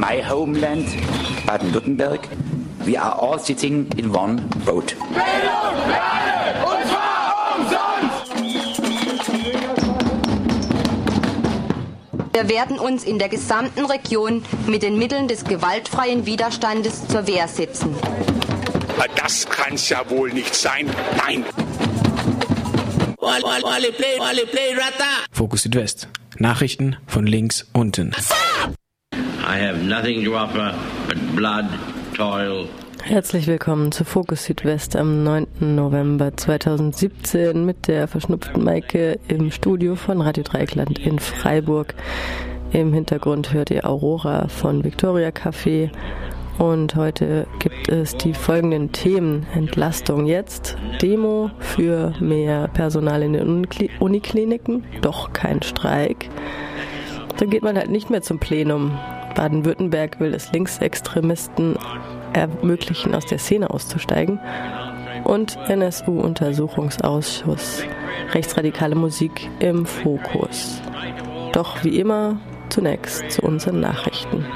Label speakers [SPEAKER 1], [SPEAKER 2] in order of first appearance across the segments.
[SPEAKER 1] my homeland, Baden-Württemberg, we are all sitting in one boat.
[SPEAKER 2] Bildung für alle, und zwar umsonst!
[SPEAKER 3] Wir werden uns in der gesamten Region mit den Mitteln des gewaltfreien Widerstandes zur Wehr setzen.
[SPEAKER 4] Das kann's ja wohl nicht sein. Nein.
[SPEAKER 5] Fokus Südwest. Nachrichten von links unten.
[SPEAKER 6] I have nothing to offer but blood, toil.
[SPEAKER 7] Herzlich willkommen zu Fokus Südwest am 9. November 2017 mit der verschnupften Maike im Studio von Radio Dreikland in Freiburg. Im Hintergrund hört ihr Aurora von Victoria Café und heute gibt es die folgenden Themen. Entlastung jetzt, Demo für mehr Personal in den Unikliniken, doch kein Streik. Dann geht man halt nicht mehr zum Plenum. Baden-Württemberg will es Linksextremisten ermöglichen, aus der Szene auszusteigen. Und NSU-Untersuchungsausschuss. Rechtsradikale Musik im Fokus. Doch wie immer zunächst zu unseren Nachrichten.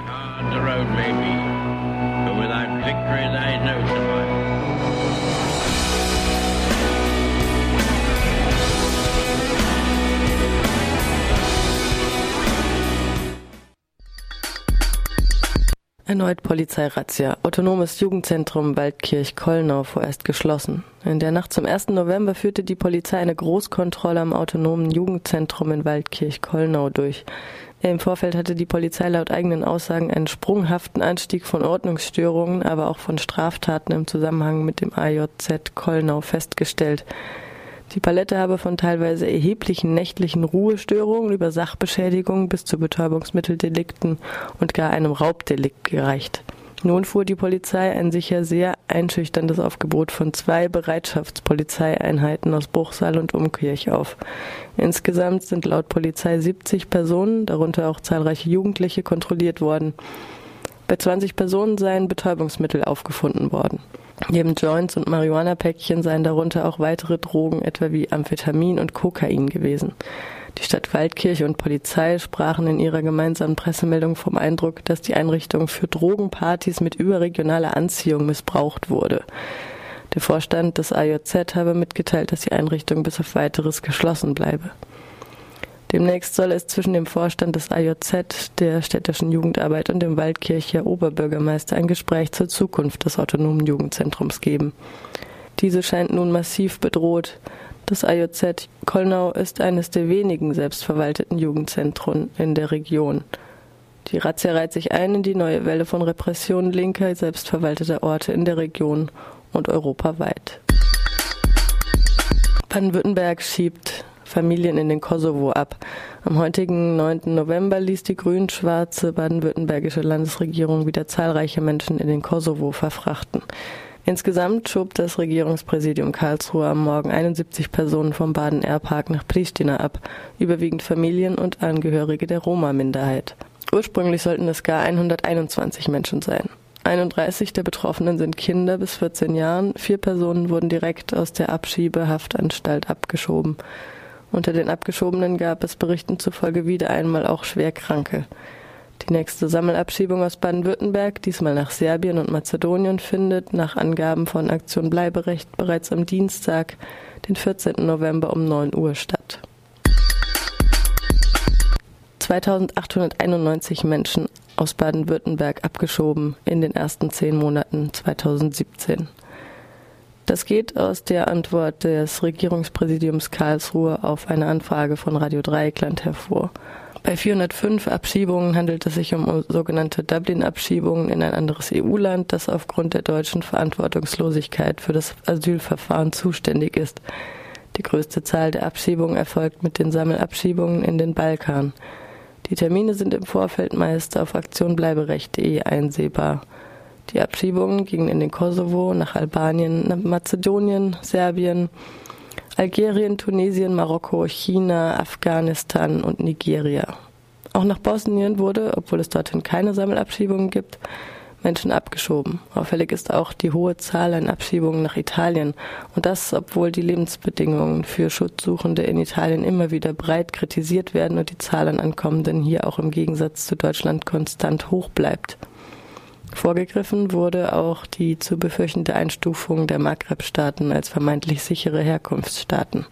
[SPEAKER 7] Erneut Polizeirazzia. Autonomes Jugendzentrum Waldkirch-Kollnau vorerst geschlossen. In der Nacht zum 1. November führte die Polizei eine Großkontrolle am autonomen Jugendzentrum in Waldkirch-Kollnau durch. Im Vorfeld hatte die Polizei laut eigenen Aussagen einen sprunghaften Anstieg von Ordnungsstörungen, aber auch von Straftaten im Zusammenhang mit dem AJZ Kollnau festgestellt. Die Palette habe von teilweise erheblichen nächtlichen Ruhestörungen über Sachbeschädigungen bis zu Betäubungsmitteldelikten und gar einem Raubdelikt gereicht. Nun fuhr die Polizei ein sicher sehr einschüchterndes Aufgebot von zwei Bereitschaftspolizeieinheiten aus Bruchsal und Umkirch auf. Insgesamt sind laut Polizei 70 Personen, darunter auch zahlreiche Jugendliche, kontrolliert worden. Bei 20 Personen seien Betäubungsmittel aufgefunden worden. Neben Joints und Marihuana-Päckchen seien darunter auch weitere Drogen, etwa wie Amphetamin und Kokain gewesen. Die Stadt Waldkirche und Polizei sprachen in ihrer gemeinsamen Pressemeldung vom Eindruck, dass die Einrichtung für Drogenpartys mit überregionaler Anziehung missbraucht wurde. Der Vorstand des AJZ habe mitgeteilt, dass die Einrichtung bis auf weiteres geschlossen bleibe. Demnächst soll es zwischen dem Vorstand des AJZ, der städtischen Jugendarbeit und dem Waldkircher Oberbürgermeister ein Gespräch zur Zukunft des autonomen Jugendzentrums geben. Diese scheint nun massiv bedroht. Das AJZ Kollnau ist eines der wenigen selbstverwalteten Jugendzentren in der Region. Die Razzia reiht sich ein in die neue Welle von Repressionen linker, selbstverwalteter Orte in der Region und europaweit. Baden-Württemberg schiebt Familien in den Kosovo ab. Am heutigen 9. November ließ die grün-schwarze baden-württembergische Landesregierung wieder zahlreiche Menschen in den Kosovo verfrachten. Insgesamt schob das Regierungspräsidium Karlsruhe am Morgen 71 Personen vom Baden-Air-Park nach Pristina ab, überwiegend Familien und Angehörige der Roma-Minderheit. Ursprünglich sollten es gar 121 Menschen sein. 31 der Betroffenen sind Kinder bis 14 Jahren, vier Personen wurden direkt aus der Abschiebehaftanstalt abgeschoben. Unter den Abgeschobenen gab es Berichten zufolge wieder einmal auch Schwerkranke. Die nächste Sammelabschiebung aus Baden-Württemberg, diesmal nach Serbien und Mazedonien, findet nach Angaben von Aktion Bleiberecht bereits am Dienstag, den 14. November um 9 Uhr statt. 2891 Menschen aus Baden-Württemberg abgeschoben in den ersten zehn Monaten 2017. Das geht aus der Antwort des Regierungspräsidiums Karlsruhe auf eine Anfrage von Radio Dreieckland hervor. Bei 405 Abschiebungen handelt es sich um sogenannte Dublin-Abschiebungen in ein anderes EU-Land, das aufgrund der deutschen Verantwortungslosigkeit für das Asylverfahren zuständig ist. Die größte Zahl der Abschiebungen erfolgt mit den Sammelabschiebungen in den Balkan. Die Termine sind im Vorfeld meist auf aktionbleiberecht.de einsehbar. Die Abschiebungen gingen in den Kosovo, nach Albanien, nach Mazedonien, Serbien, Algerien, Tunesien, Marokko, China, Afghanistan und Nigeria. Auch nach Bosnien wurde, obwohl es dorthin keine Sammelabschiebungen gibt, Menschen abgeschoben. Auffällig ist auch die hohe Zahl an Abschiebungen nach Italien. Und das, obwohl die Lebensbedingungen für Schutzsuchende in Italien immer wieder breit kritisiert werden und die Zahl an Ankommenden hier auch im Gegensatz zu Deutschland konstant hoch bleibt. Vorgegriffen wurde auch die zu befürchtende Einstufung der Maghreb-Staaten als vermeintlich sichere Herkunftsstaaten.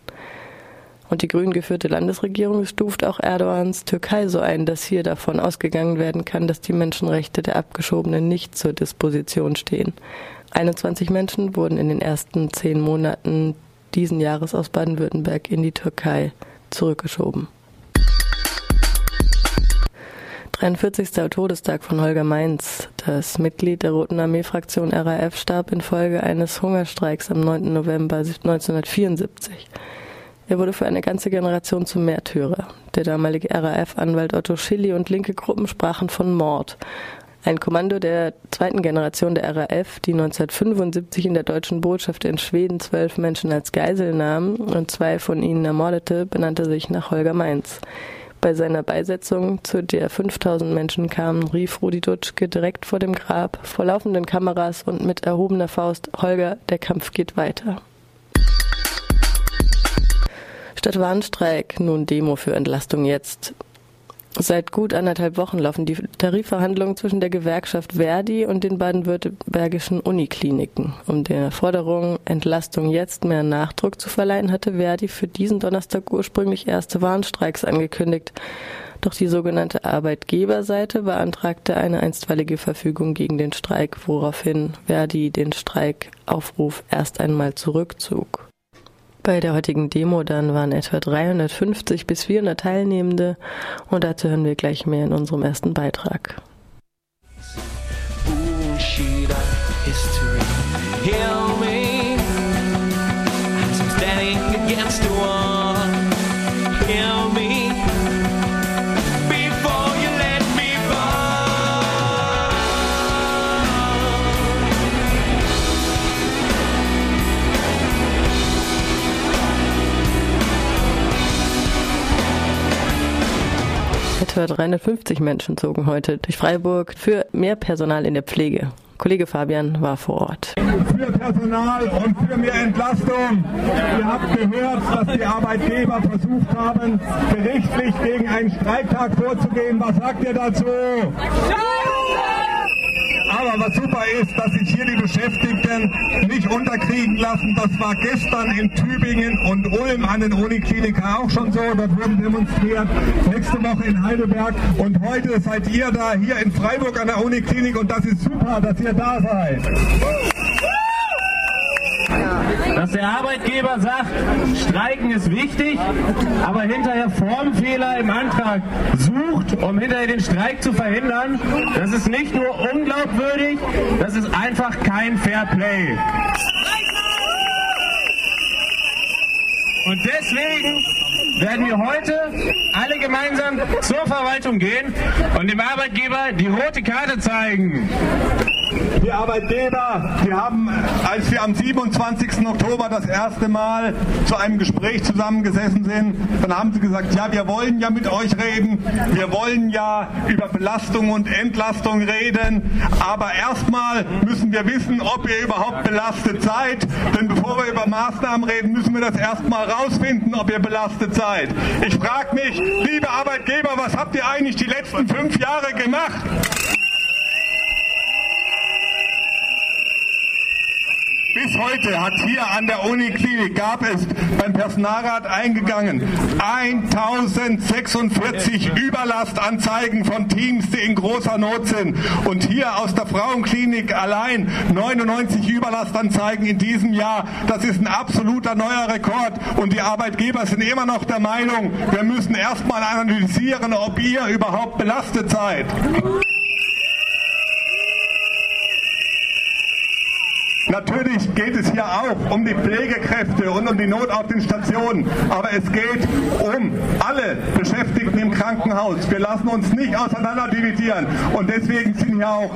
[SPEAKER 7] Und die grün geführte Landesregierung stuft auch Erdogans Türkei so ein, dass hier davon ausgegangen werden kann, dass die Menschenrechte der Abgeschobenen nicht zur Disposition stehen. 21 Menschen wurden in den ersten zehn Monaten diesen Jahres aus Baden-Württemberg in die Türkei zurückgeschoben. 43. Todestag von Holger Mainz. Das Mitglied der Roten Armee-Fraktion RAF starb infolge eines Hungerstreiks am 9. November 1974. Er wurde für eine ganze Generation zum Märtyrer. Der damalige RAF-Anwalt Otto Schilly und linke Gruppen sprachen von Mord. Ein Kommando der zweiten Generation der RAF, die 1975 in der deutschen Botschaft in Schweden zwölf Menschen als Geisel nahm und zwei von ihnen ermordete, benannte sich nach Holger Mainz. Bei seiner Beisetzung, zu der 5000 Menschen kamen, rief Rudi Dutschke direkt vor dem Grab, vor laufenden Kameras und mit erhobener Faust, Holger, der Kampf geht weiter. Statt Warnstreik nun Demo für Entlastung jetzt. Seit gut anderthalb Wochen laufen die Tarifverhandlungen zwischen der Gewerkschaft Verdi und den baden-württembergischen Unikliniken. Um der Forderung Entlastung jetzt mehr Nachdruck zu verleihen, hatte Verdi für diesen Donnerstag ursprünglich erste Warnstreiks angekündigt. Doch die sogenannte Arbeitgeberseite beantragte eine einstweilige Verfügung gegen den Streik, woraufhin Verdi den Streikaufruf erst einmal zurückzog. Bei der heutigen Demo dann waren etwa 350 bis 400 Teilnehmende und dazu hören wir gleich mehr in unserem ersten Beitrag. Etwa 350 Menschen zogen heute durch Freiburg für mehr Personal in der Pflege. Kollege Fabian war vor Ort.
[SPEAKER 8] Für Personal und für mehr Entlastung. Ihr habt gehört, dass die Arbeitgeber versucht haben, gerichtlich gegen einen Streiktag vorzugehen. Was sagt ihr dazu? Aber was super ist, dass sich hier die Beschäftigten nicht unterkriegen lassen. Das war gestern in Tübingen und Ulm an den Unikliniken auch schon so. Dort wurden demonstriert. Nächste Woche in Heidelberg. Und heute seid ihr da hier in Freiburg an der Uniklinik. Und das ist super, dass ihr da seid
[SPEAKER 9] dass der Arbeitgeber sagt, Streiken ist wichtig, aber hinterher Formfehler im Antrag sucht, um hinterher den Streik zu verhindern, das ist nicht nur unglaubwürdig, das ist einfach kein Fair Play. Und deswegen werden wir heute alle gemeinsam zur Verwaltung gehen und dem Arbeitgeber die rote Karte zeigen.
[SPEAKER 8] Die Arbeitgeber, die haben, als wir am 27. Oktober das erste Mal zu einem Gespräch zusammengesessen sind, dann haben sie gesagt, ja, wir wollen ja mit euch reden, wir wollen ja über Belastung und Entlastung reden, aber erstmal müssen wir wissen, ob ihr überhaupt belastet seid, denn bevor wir über Maßnahmen reden, müssen wir das erstmal rausfinden, ob ihr belastet seid. Ich frage mich, liebe Arbeitgeber, was habt ihr eigentlich die letzten fünf Jahre gemacht? Bis heute hat hier an der Uniklinik, gab es beim Personalrat eingegangen 1046 Überlastanzeigen von Teams, die in großer Not sind. Und hier aus der Frauenklinik allein 99 Überlastanzeigen in diesem Jahr. Das ist ein absoluter neuer Rekord. Und die Arbeitgeber sind immer noch der Meinung, wir müssen erstmal analysieren, ob ihr überhaupt belastet seid. Natürlich geht es hier auch um die Pflegekräfte und um die Not auf den Stationen, aber es geht um alle Beschäftigten im Krankenhaus. Wir lassen uns nicht auseinander dividieren und deswegen sind hier auch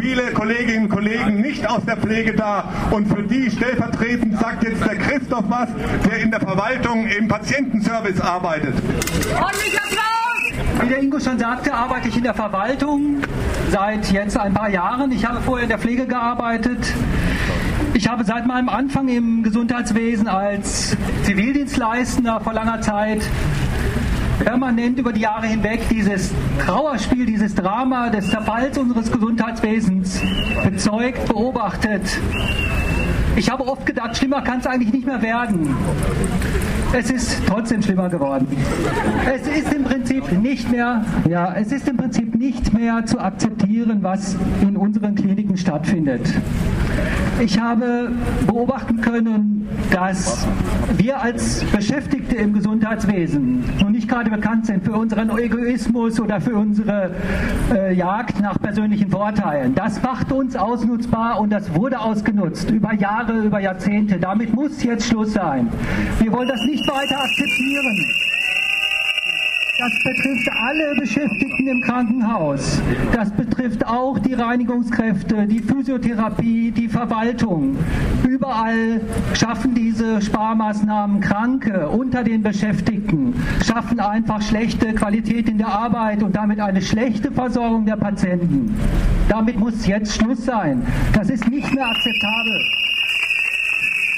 [SPEAKER 8] viele Kolleginnen und Kollegen nicht aus der Pflege da und für die stellvertretend sagt jetzt der Christoph was, der in der Verwaltung im Patientenservice arbeitet.
[SPEAKER 2] Ordentlich Applaus!
[SPEAKER 10] Wie der Ingo schon sagte, arbeite ich in der Verwaltung seit jetzt ein paar Jahren. Ich habe vorher in der Pflege gearbeitet. Ich habe seit meinem Anfang im Gesundheitswesen als Zivildienstleistender vor langer Zeit permanent über die Jahre hinweg dieses Trauerspiel, dieses Drama des Zerfalls unseres Gesundheitswesens bezeugt, beobachtet. Ich habe oft gedacht, schlimmer kann es eigentlich nicht mehr werden. Es ist trotzdem schlimmer geworden. Es ist im Prinzip nicht mehr, ja, es ist im Prinzip nicht mehr zu akzeptieren, was in unseren Kliniken stattfindet. Ich habe beobachten können, dass wir als Beschäftigte im Gesundheitswesen nun nicht gerade bekannt sind für unseren Egoismus oder für unsere äh, Jagd nach persönlichen Vorteilen. Das macht uns ausnutzbar und das wurde ausgenutzt über Jahre, über Jahrzehnte. Damit muss jetzt Schluss sein. Wir wollen das nicht weiter akzeptieren. Das betrifft alle Beschäftigten im Krankenhaus. Das betrifft auch die Reinigungskräfte, die Physiotherapie, die Verwaltung. Überall schaffen diese Sparmaßnahmen Kranke unter den Beschäftigten, schaffen einfach schlechte Qualität in der Arbeit und damit eine schlechte Versorgung der Patienten. Damit muss jetzt Schluss sein. Das ist nicht mehr akzeptabel.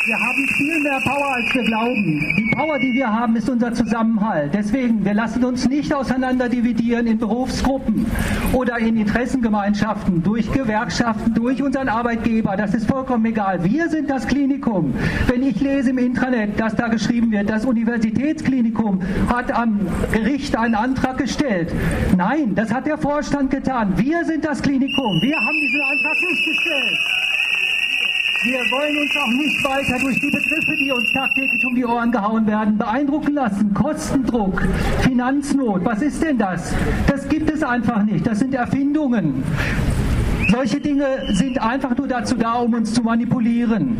[SPEAKER 10] Wir haben viel mehr Power, als wir glauben. Die Power, die wir haben, ist unser Zusammenhalt. Deswegen, wir lassen uns nicht auseinander dividieren in Berufsgruppen oder in Interessengemeinschaften, durch Gewerkschaften, durch unseren Arbeitgeber. Das ist vollkommen egal. Wir sind das Klinikum. Wenn ich lese im Intranet, dass da geschrieben wird, das Universitätsklinikum hat am Gericht einen Antrag gestellt. Nein, das hat der Vorstand getan. Wir sind das Klinikum. Wir haben diesen Antrag nicht gestellt. Wir wollen uns auch nicht weiter durch die Begriffe, die uns tagtäglich um die Ohren gehauen werden, beeindrucken lassen. Kostendruck, Finanznot, was ist denn das? Das gibt es einfach nicht. Das sind Erfindungen. Solche Dinge sind einfach nur dazu da, um uns zu manipulieren.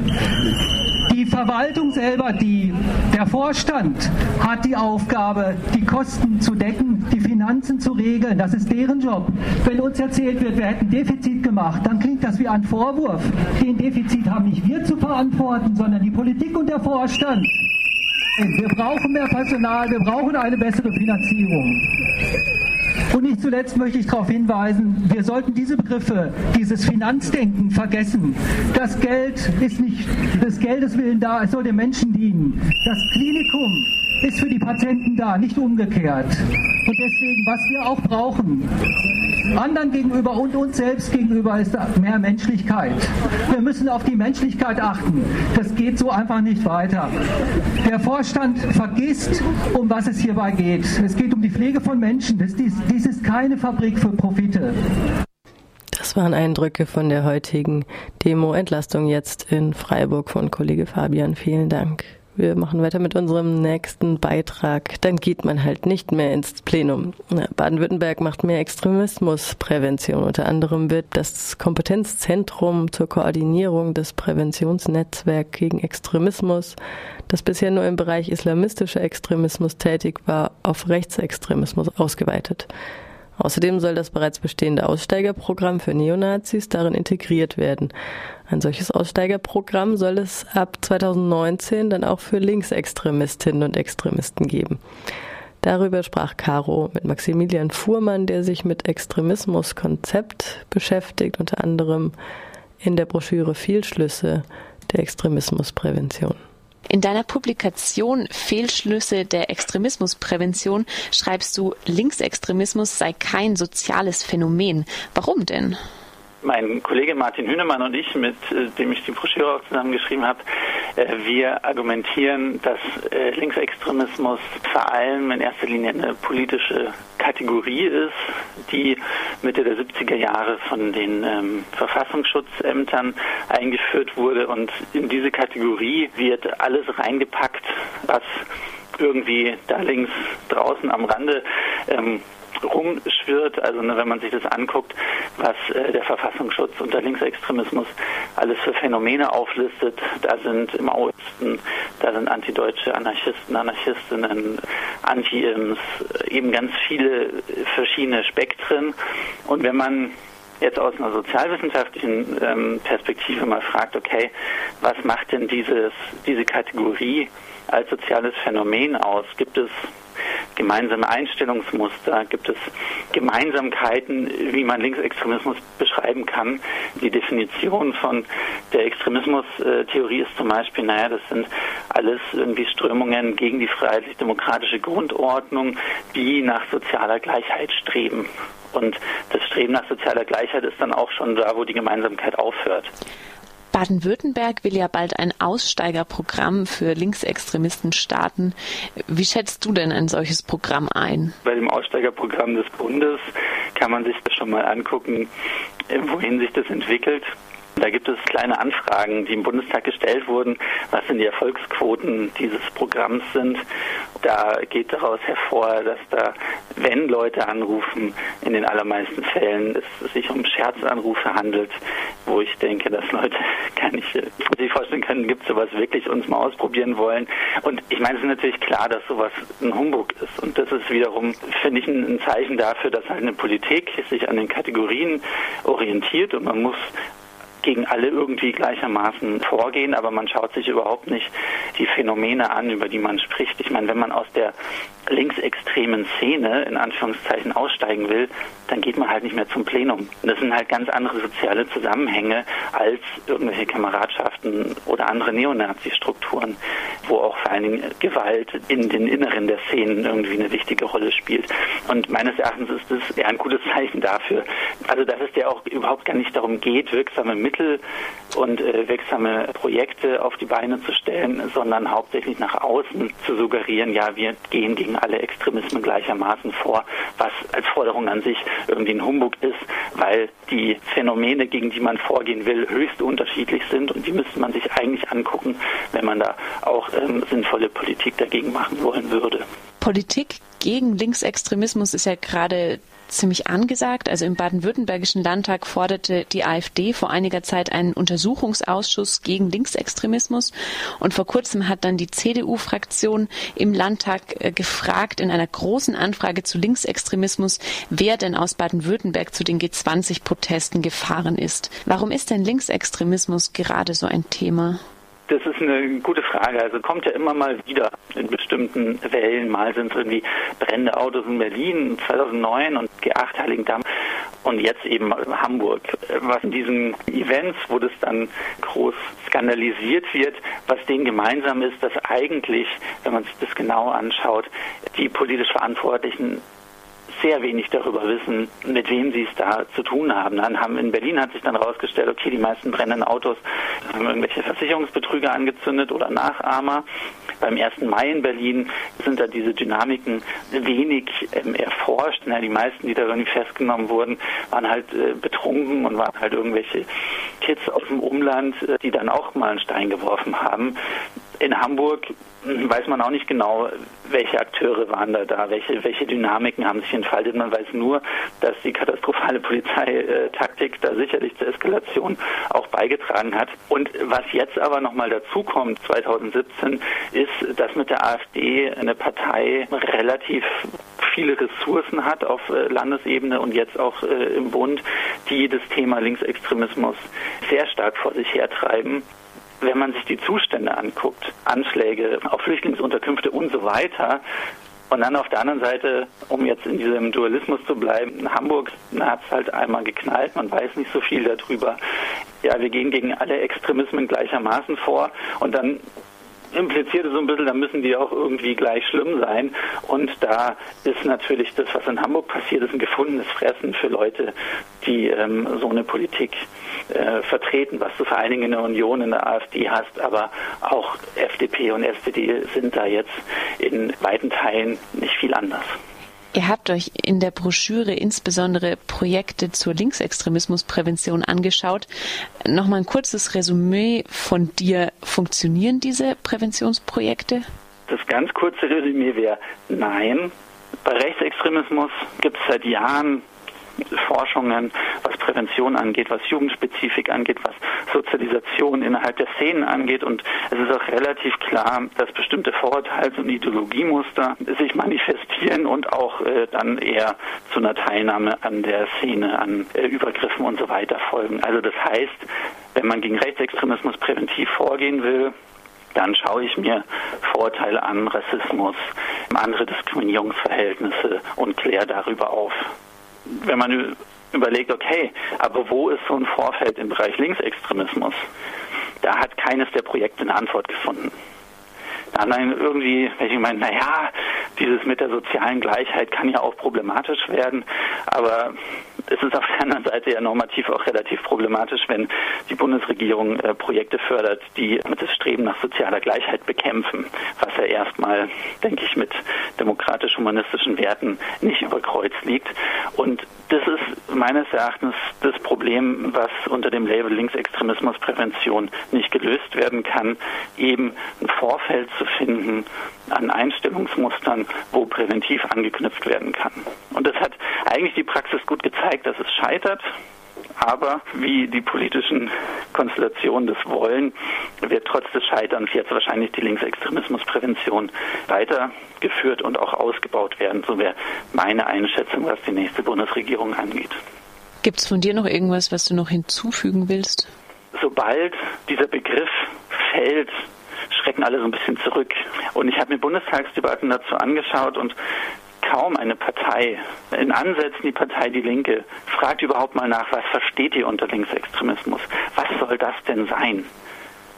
[SPEAKER 10] Die Verwaltung selber, die, der Vorstand hat die Aufgabe, die Kosten zu decken, die Finanzen zu regeln. Das ist deren Job. Wenn uns erzählt wird, wir hätten Defizit gemacht, dann klingt das wie ein Vorwurf. Den Defizit haben nicht wir zu verantworten, sondern die Politik und der Vorstand. Wir brauchen mehr Personal, wir brauchen eine bessere Finanzierung. Und nicht zuletzt möchte ich darauf hinweisen, wir sollten diese Begriffe, dieses Finanzdenken vergessen. Das Geld ist nicht des Geldes willen da, es soll den Menschen dienen. Das Klinikum ist für die Patienten da, nicht umgekehrt. Und deswegen, was wir auch brauchen, anderen gegenüber und uns selbst gegenüber, ist mehr Menschlichkeit. Wir müssen auf die Menschlichkeit achten. Das geht so einfach nicht weiter. Der Vorstand vergisst, um was es hierbei geht. Es geht um die Pflege von Menschen. Das, dies, dies ist keine Fabrik für Profite.
[SPEAKER 7] Das waren Eindrücke von der heutigen Demo-Entlastung jetzt in Freiburg von Kollege Fabian. Vielen Dank. Wir machen weiter mit unserem nächsten Beitrag. Dann geht man halt nicht mehr ins Plenum. Baden-Württemberg macht mehr Extremismusprävention. Unter anderem wird das Kompetenzzentrum zur Koordinierung des Präventionsnetzwerks gegen Extremismus, das bisher nur im Bereich islamistischer Extremismus tätig war, auf Rechtsextremismus ausgeweitet. Außerdem soll das bereits bestehende Aussteigerprogramm für Neonazis darin integriert werden. Ein solches Aussteigerprogramm soll es ab 2019 dann auch für Linksextremistinnen und Extremisten geben. Darüber sprach Caro mit Maximilian Fuhrmann, der sich mit Extremismuskonzept beschäftigt, unter anderem in der Broschüre Fehlschlüsse der Extremismusprävention.
[SPEAKER 11] In deiner Publikation Fehlschlüsse der Extremismusprävention schreibst du, Linksextremismus sei kein soziales Phänomen. Warum denn?
[SPEAKER 12] Mein Kollege Martin Hünemann und ich, mit äh, dem ich die Broschüre auch zusammengeschrieben habe, äh, wir argumentieren, dass äh, Linksextremismus vor allem in erster Linie eine politische Kategorie ist, die Mitte der 70er Jahre von den ähm, Verfassungsschutzämtern eingeführt wurde. Und in diese Kategorie wird alles reingepackt, was irgendwie da links draußen am Rande ähm, rumschwirrt. Also ne, wenn man sich das anguckt, was äh, der Verfassungsschutz unter Linksextremismus alles für Phänomene auflistet, da sind im Osten, da sind antideutsche Anarchisten, Anarchistinnen, Anti-Ims, eben ganz viele verschiedene Spektren. Und wenn man jetzt aus einer sozialwissenschaftlichen ähm, Perspektive mal fragt, okay, was macht denn dieses, diese Kategorie als soziales Phänomen aus? Gibt es gemeinsame Einstellungsmuster? Gibt es Gemeinsamkeiten, wie man Linksextremismus beschreiben kann? Die Definition von der Extremismustheorie ist zum Beispiel, naja, das sind alles irgendwie Strömungen gegen die freiheitlich-demokratische Grundordnung, die nach sozialer Gleichheit streben. Und das Streben nach sozialer Gleichheit ist dann auch schon da, wo die Gemeinsamkeit aufhört.
[SPEAKER 11] Baden-Württemberg will ja bald ein Aussteigerprogramm für Linksextremisten starten. Wie schätzt du denn ein solches Programm ein?
[SPEAKER 12] Bei dem Aussteigerprogramm des Bundes kann man sich das schon mal angucken, wohin sich das entwickelt. Da gibt es kleine Anfragen, die im Bundestag gestellt wurden, was denn die Erfolgsquoten dieses Programms sind. Da geht daraus hervor, dass da, wenn Leute anrufen, in den allermeisten Fällen es sich um Scherzanrufe handelt, wo ich denke, dass Leute gar nicht sich vorstellen können, gibt es sowas wirklich, uns mal ausprobieren wollen. Und ich meine, es ist natürlich klar, dass sowas ein Humbug ist. Und das ist wiederum, finde ich, ein Zeichen dafür, dass halt eine Politik sich an den Kategorien orientiert und man muss gegen alle irgendwie gleichermaßen vorgehen, aber man schaut sich überhaupt nicht die Phänomene an, über die man spricht. Ich meine, wenn man aus der linksextremen Szene in Anführungszeichen aussteigen will, dann geht man halt nicht mehr zum Plenum. Das sind halt ganz andere soziale Zusammenhänge als irgendwelche Kameradschaften oder andere Neonazi-Strukturen, wo auch vor allen Dingen Gewalt in den Inneren der Szenen irgendwie eine wichtige Rolle spielt. Und meines Erachtens ist das eher ein gutes Zeichen dafür. Also dass es ja auch überhaupt gar nicht darum geht, wirksame Mittel und äh, wirksame Projekte auf die Beine zu stellen, sondern hauptsächlich nach außen zu suggerieren, ja, wir gehen gegen alle Extremismen gleichermaßen vor, was als Forderung an sich irgendwie ein Humbug ist, weil die Phänomene, gegen die man vorgehen will, höchst unterschiedlich sind und die müsste man sich eigentlich angucken, wenn man da auch ähm, sinnvolle Politik dagegen machen wollen würde.
[SPEAKER 11] Politik gegen Linksextremismus ist ja gerade ziemlich angesagt. Also im baden-württembergischen Landtag forderte die AfD vor einiger Zeit einen Untersuchungsausschuss gegen Linksextremismus. Und vor kurzem hat dann die CDU-Fraktion im Landtag äh, gefragt in einer großen Anfrage zu Linksextremismus, wer denn aus Baden-Württemberg zu den G20-Protesten gefahren ist. Warum ist denn Linksextremismus gerade so ein Thema?
[SPEAKER 12] Das ist eine gute Frage. Also kommt ja immer mal wieder in bestimmten Wellen. Mal sind es irgendwie brennende Autos in Berlin 2009 und G8 Heiligendamm und jetzt eben Hamburg. Was in diesen Events, wo das dann groß skandalisiert wird, was denen gemeinsam ist, dass eigentlich, wenn man sich das genau anschaut, die politisch Verantwortlichen sehr wenig darüber wissen, mit wem sie es da zu tun haben. Dann haben in Berlin hat sich dann herausgestellt, okay, die meisten brennenden Autos haben irgendwelche Versicherungsbetrüger angezündet oder Nachahmer. Beim 1. Mai in Berlin sind da diese Dynamiken wenig ähm, erforscht. Na, die meisten, die da irgendwie festgenommen wurden, waren halt äh, betrunken und waren halt irgendwelche Kids aus dem Umland, äh, die dann auch mal einen Stein geworfen haben. In Hamburg weiß man auch nicht genau, welche Akteure waren da da, welche, welche Dynamiken haben sich entfaltet. Man weiß nur, dass die katastrophale Polizeitaktik da sicherlich zur Eskalation auch beigetragen hat. Und was jetzt aber nochmal dazu kommt, 2017, ist, dass mit der AfD eine Partei relativ viele Ressourcen hat auf äh, Landesebene und jetzt auch äh, im Bund, die das Thema Linksextremismus sehr stark vor sich hertreiben wenn man sich die Zustände anguckt, Anschläge auf Flüchtlingsunterkünfte und so weiter, und dann auf der anderen Seite, um jetzt in diesem Dualismus zu bleiben, in Hamburg hat es halt einmal geknallt, man weiß nicht so viel darüber. Ja, wir gehen gegen alle Extremismen gleichermaßen vor und dann implizierte so ein bisschen, da müssen die auch irgendwie gleich schlimm sein. Und da ist natürlich das, was in Hamburg passiert ist, ein gefundenes Fressen für Leute, die ähm, so eine Politik äh, vertreten, was du vor allen Dingen in der Union, in der AfD hast, aber auch FDP und SPD sind da jetzt in weiten Teilen nicht viel anders.
[SPEAKER 11] Ihr habt euch in der Broschüre insbesondere Projekte zur Linksextremismusprävention angeschaut. Nochmal ein kurzes Resümee von dir. Funktionieren diese Präventionsprojekte?
[SPEAKER 12] Das ganz kurze Resümee wäre nein. Bei Rechtsextremismus gibt es seit Jahren Forschungen, was Prävention angeht, was Jugendspezifik angeht, was Sozialisation innerhalb der Szenen angeht. Und es ist auch relativ klar, dass bestimmte Vorurteils- und Ideologiemuster sich manifestieren und auch äh, dann eher zu einer Teilnahme an der Szene, an äh, Übergriffen und so weiter folgen. Also das heißt, wenn man gegen Rechtsextremismus präventiv vorgehen will, dann schaue ich mir Vorurteile an, Rassismus, andere Diskriminierungsverhältnisse und klär darüber auf. Wenn man überlegt, okay, aber wo ist so ein Vorfeld im Bereich Linksextremismus? Da hat keines der Projekte eine Antwort gefunden. Da haben dann irgendwie, ich meine, naja, dieses mit der sozialen Gleichheit kann ja auch problematisch werden, aber es ist auf der anderen Seite ja normativ auch relativ problematisch, wenn die Bundesregierung äh, Projekte fördert, die das Streben nach sozialer Gleichheit bekämpfen, was ja erstmal, denke ich, mit demokratisch-humanistischen Werten nicht über Kreuz liegt. Und das ist meines Erachtens das Problem, was unter dem Label Linksextremismusprävention nicht gelöst werden kann, eben ein Vorfeld zu finden an Einstellungsmustern, wo präventiv angeknüpft werden kann. Und das hat eigentlich die Praxis gut gezeigt, dass es scheitert. Aber wie die politischen Konstellationen das wollen, wird trotz des Scheiterns jetzt wahrscheinlich die Linksextremismusprävention weitergeführt und auch ausgebaut werden. So wäre meine Einschätzung, was die nächste Bundesregierung angeht.
[SPEAKER 11] Gibt es von dir noch irgendwas, was du noch hinzufügen willst?
[SPEAKER 12] Sobald dieser Begriff fällt, schrecken alle so ein bisschen zurück. Und ich habe mir Bundestagsdebatten dazu angeschaut und kaum eine Partei, in Ansätzen die Partei Die Linke, fragt überhaupt mal nach, was versteht ihr unter Linksextremismus? Was soll das denn sein?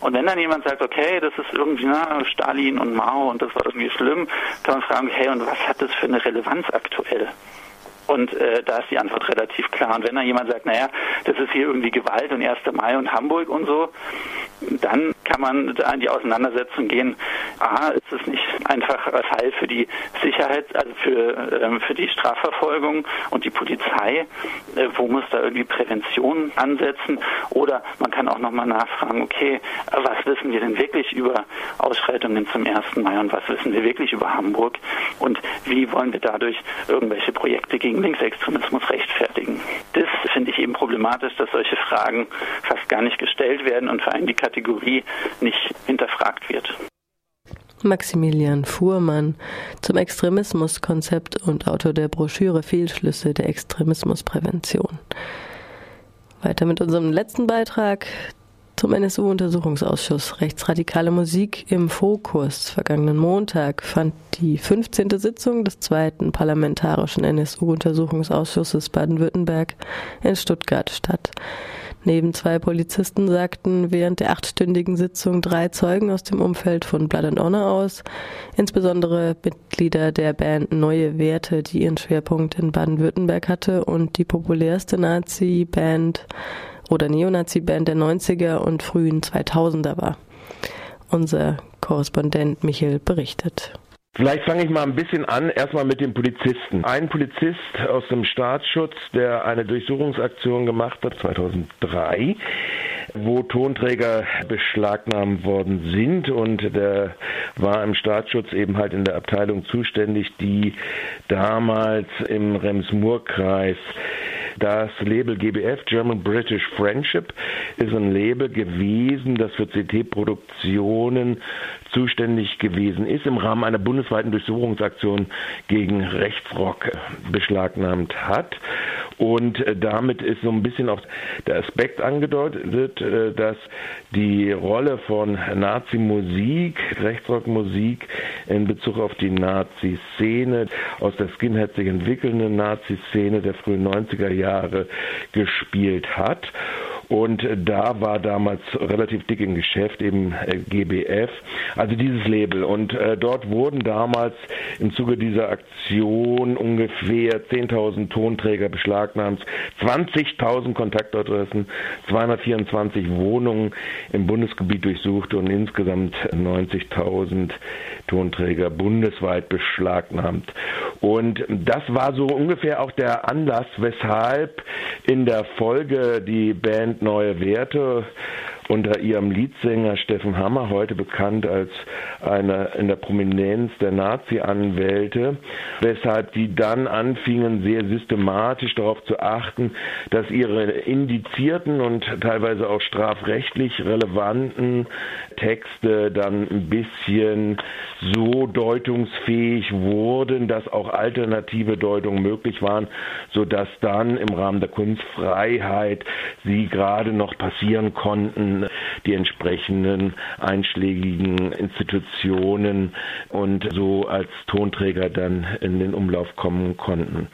[SPEAKER 12] Und wenn dann jemand sagt, okay, das ist irgendwie na, Stalin und Mao und das war irgendwie schlimm, kann man fragen, hey, und was hat das für eine Relevanz aktuell? Und äh, da ist die Antwort relativ klar. Und wenn dann jemand sagt, naja, das ist hier irgendwie Gewalt und 1. Mai und Hamburg und so, dann kann man da in die Auseinandersetzung gehen. A, ist es nicht einfach ein Fall für die Sicherheit, also für, ähm, für die Strafverfolgung und die Polizei, äh, wo muss da irgendwie Prävention ansetzen? Oder man kann auch nochmal nachfragen, okay, was wissen wir denn wirklich über Ausschreitungen zum 1. Mai und was wissen wir wirklich über Hamburg? Und wie wollen wir dadurch irgendwelche Projekte gegen Linksextremismus rechtfertigen? Das finde ich eben problematisch, dass solche Fragen fast gar nicht gestellt werden und vor allem die Kategorie nicht hinterfragt wird.
[SPEAKER 7] Maximilian Fuhrmann zum Extremismuskonzept und Autor der Broschüre Fehlschlüsse der Extremismusprävention. Weiter mit unserem letzten Beitrag zum NSU-Untersuchungsausschuss Rechtsradikale Musik im Fokus. Vergangenen Montag fand die 15. Sitzung des zweiten parlamentarischen NSU-Untersuchungsausschusses Baden-Württemberg in Stuttgart statt. Neben zwei Polizisten sagten während der achtstündigen Sitzung drei Zeugen aus dem Umfeld von Blood and Honor aus, insbesondere Mitglieder der Band Neue Werte, die ihren Schwerpunkt in Baden-Württemberg hatte und die populärste Nazi-Band oder Neonazi-Band der 90er und frühen 2000er war. Unser Korrespondent Michael berichtet.
[SPEAKER 13] Vielleicht fange ich mal ein bisschen an, erstmal mit dem Polizisten. Ein Polizist aus dem Staatsschutz, der eine Durchsuchungsaktion gemacht hat, 2003, wo Tonträger beschlagnahmt worden sind und der war im Staatsschutz eben halt in der Abteilung zuständig, die damals im Rems-Murr-Kreis das Label GBF, German British Friendship, ist ein Label gewesen, das für CT-Produktionen zuständig gewesen ist, im Rahmen einer bundesweiten Durchsuchungsaktion gegen Rechtsrock beschlagnahmt hat. Und äh, damit ist so ein bisschen auch der Aspekt angedeutet, äh, dass die Rolle von Nazi-Musik, Rechtsrockmusik in Bezug auf die Nazi-Szene, aus der Skinhead sich entwickelnden Nazi-Szene der frühen 90er Jahre gespielt hat. Und da war damals relativ dick im Geschäft eben äh, GBF, also dieses Label. Und äh, dort wurden damals im Zuge dieser Aktion ungefähr 10.000 Tonträger beschlagnahmt, 20.000 Kontaktadressen, 224 Wohnungen im Bundesgebiet durchsucht und insgesamt 90.000 Tonträger bundesweit beschlagnahmt. Und das war so ungefähr auch der Anlass, weshalb in der Folge die Band Neue Werte unter ihrem Leadsänger Steffen Hammer, heute bekannt als einer in der Prominenz der Nazi-Anwälte, weshalb die dann anfingen, sehr systematisch darauf zu achten, dass ihre indizierten und teilweise auch strafrechtlich relevanten Texte dann ein bisschen so deutungsfähig wurden, dass auch alternative Deutungen möglich waren, sodass dann im Rahmen der Kunstfreiheit sie gerade noch passieren konnten die entsprechenden einschlägigen Institutionen und so als Tonträger dann in den Umlauf kommen konnten.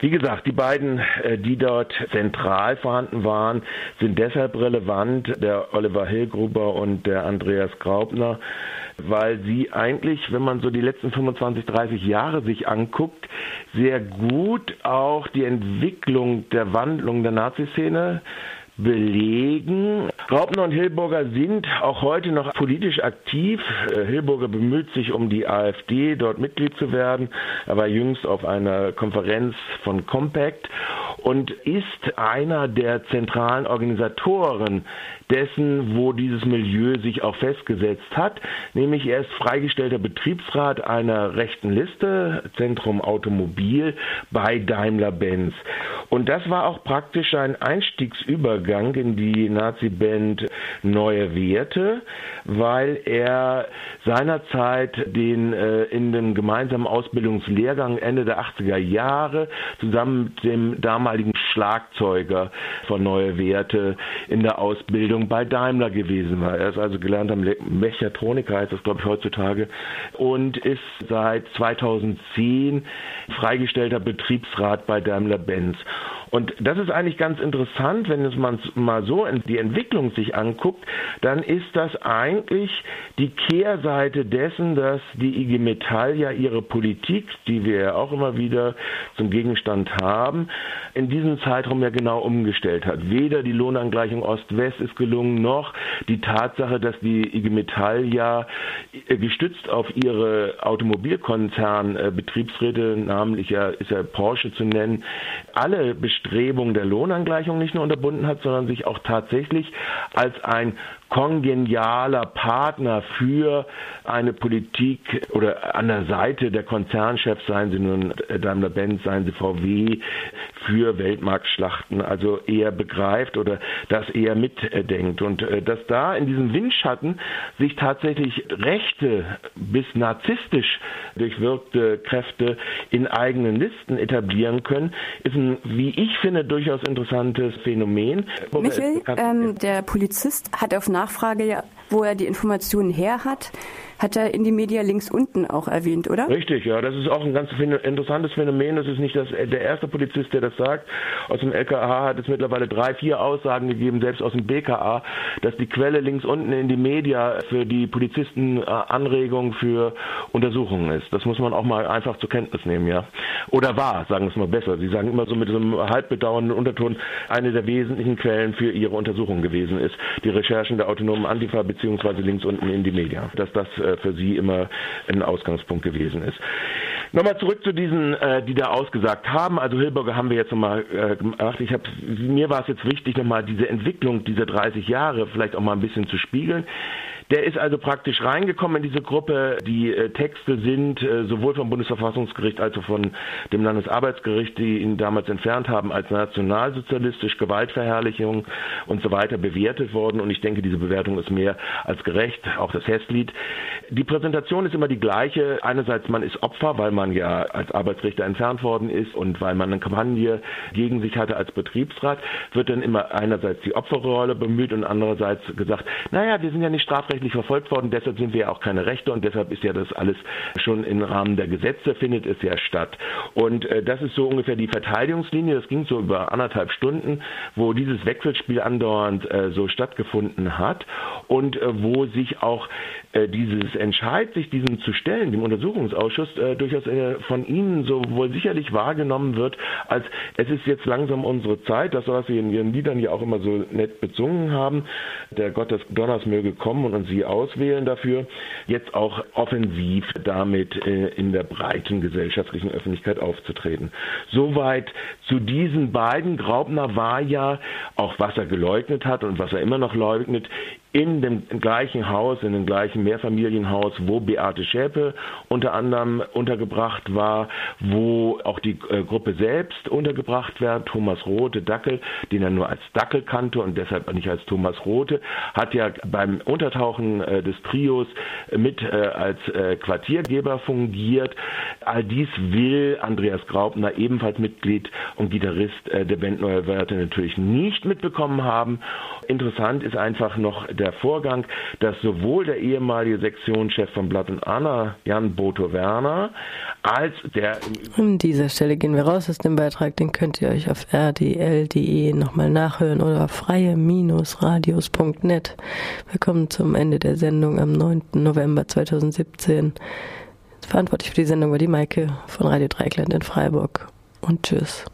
[SPEAKER 13] Wie gesagt, die beiden, äh, die dort zentral vorhanden waren, sind deshalb relevant, der Oliver Hillgruber und der Andreas Graubner, weil sie eigentlich, wenn man so die letzten 25, 30 Jahre sich anguckt, sehr gut auch die Entwicklung der Wandlung der Naziszene belegen. Graupner und Hilburger sind auch heute noch politisch aktiv. Äh, Hilburger bemüht sich um die AfD, dort Mitglied zu werden. Er war jüngst auf einer Konferenz von Compact und ist einer der zentralen Organisatoren dessen, wo dieses Milieu sich auch festgesetzt hat. Nämlich er ist freigestellter Betriebsrat einer rechten Liste, Zentrum Automobil bei Daimler-Benz. Und das war auch praktisch ein Einstiegsübergang in die Nazi-Band Neue Werte, weil er seinerzeit den äh, in dem gemeinsamen Ausbildungslehrgang Ende der 80er Jahre zusammen mit dem damaligen Schlagzeuger von Neue Werte in der Ausbildung bei Daimler gewesen war. Er ist also gelernter Mechatroniker, heißt das glaube ich heutzutage, und ist seit 2010 freigestellter Betriebsrat bei Daimler-Benz. Und das ist eigentlich ganz interessant, wenn man mal so die Entwicklung sich anguckt, dann ist das eigentlich die Kehrseite dessen, dass die IG Metall ja ihre Politik, die wir ja auch immer wieder zum Gegenstand haben, in diesem Zeitraum ja genau umgestellt hat. Weder die Lohnangleichung Ost-West ist gelungen, noch die Tatsache, dass die IG Metall ja äh, gestützt auf ihre Automobilkonzern-Betriebsräte, namentlich ja, ist ja Porsche zu nennen, alle Bestrebungen der Lohnangleichung nicht nur unterbunden hat, sondern sich auch tatsächlich als ein kongenialer Partner für eine Politik oder an der Seite der Konzernchefs, seien sie nun Daimler-Benz, seien sie VW, für Weltmarktschlachten, also eher begreift oder das eher mitdenkt. Und äh, dass da in diesem Windschatten sich tatsächlich rechte bis narzisstisch durchwirkte Kräfte in eigenen Listen etablieren können, ist ein, wie ich finde, durchaus interessantes Phänomen.
[SPEAKER 14] Michael, ähm, der Polizist hat auf Nachfrage ja, wo er die Informationen her hat, hat er in die Media links unten auch erwähnt, oder?
[SPEAKER 13] Richtig, ja. Das ist auch ein ganz interessantes Phänomen. Das ist nicht das, der erste Polizist, der das sagt. Aus dem LKA hat es mittlerweile drei, vier Aussagen gegeben, selbst aus dem BKA, dass die Quelle links unten in die Media für die Polizisten äh, Anregung für Untersuchungen ist. Das muss man auch mal einfach zur Kenntnis nehmen, ja. Oder war, sagen wir es mal besser. Sie sagen immer so mit so einem halbbedauernden Unterton, eine der wesentlichen Quellen für ihre Untersuchung gewesen ist. Die Recherchen der autonomen Antifa beziehungsweise links unten in die Media. Dass das äh, für sie immer ein Ausgangspunkt gewesen ist. Nochmal zurück zu diesen, äh, die da ausgesagt haben. Also Hilberger haben wir jetzt nochmal äh, gemacht. Ich hab, mir war es jetzt wichtig, nochmal diese Entwicklung dieser 30 Jahre vielleicht auch mal ein bisschen zu spiegeln. Der ist also praktisch reingekommen in diese Gruppe. Die äh, Texte sind äh, sowohl vom Bundesverfassungsgericht als auch von dem Landesarbeitsgericht, die ihn damals entfernt haben, als nationalsozialistisch, Gewaltverherrlichung und so weiter bewertet worden. Und ich denke, diese Bewertung ist mehr als gerecht. Auch das Hesslied. Die Präsentation ist immer die gleiche. Einerseits, man ist Opfer, weil man ja als Arbeitsrichter entfernt worden ist und weil man eine Kampagne gegen sich hatte als Betriebsrat, wird dann immer einerseits die Opferrolle bemüht und andererseits gesagt, naja, wir sind ja nicht strafrechtlich strafrechtlich verfolgt worden, deshalb sind wir ja auch keine Rechte und deshalb ist ja das alles schon im Rahmen der Gesetze, findet es ja statt. Und äh, das ist so ungefähr die Verteidigungslinie, das ging so über anderthalb Stunden, wo dieses Wechselspiel andauernd äh, so stattgefunden hat und äh, wo sich auch äh, dieses Entscheid, sich diesem zu stellen, dem Untersuchungsausschuss, äh, durchaus äh, von Ihnen so wohl sicherlich wahrgenommen wird, als es ist jetzt langsam unsere Zeit, das, was Sie in Ihren Liedern ja auch immer so nett bezungen haben, der Gott des Donners möge kommen und uns Sie auswählen dafür, jetzt auch offensiv damit in der breiten gesellschaftlichen Öffentlichkeit aufzutreten. Soweit zu diesen beiden. Graubner war ja, auch was er geleugnet hat und was er immer noch leugnet, in dem gleichen Haus, in dem gleichen Mehrfamilienhaus, wo Beate Schäpe unter anderem untergebracht war, wo auch die äh, Gruppe selbst untergebracht war. Thomas Rote, Dackel, den er nur als Dackel kannte und deshalb nicht als Thomas Rote, hat ja beim Untertauchen äh, des Trios mit äh, als äh, Quartiergeber fungiert. All dies will Andreas Graupner, ebenfalls Mitglied und Gitarrist äh, der Band Neue Wörter, natürlich nicht mitbekommen haben. Interessant ist einfach noch der Vorgang, dass sowohl der ehemalige Sektionschef von Blatt und Anna, Jan Boto Werner, als der...
[SPEAKER 7] An dieser Stelle gehen wir raus aus dem Beitrag, den könnt ihr euch auf rdl.de nochmal nachhören oder auf freie-radios.net. Wir kommen zum Ende der Sendung am 9. November 2017. Verantwortlich für die Sendung war die Maike von Radio Dreikland in Freiburg. Und tschüss.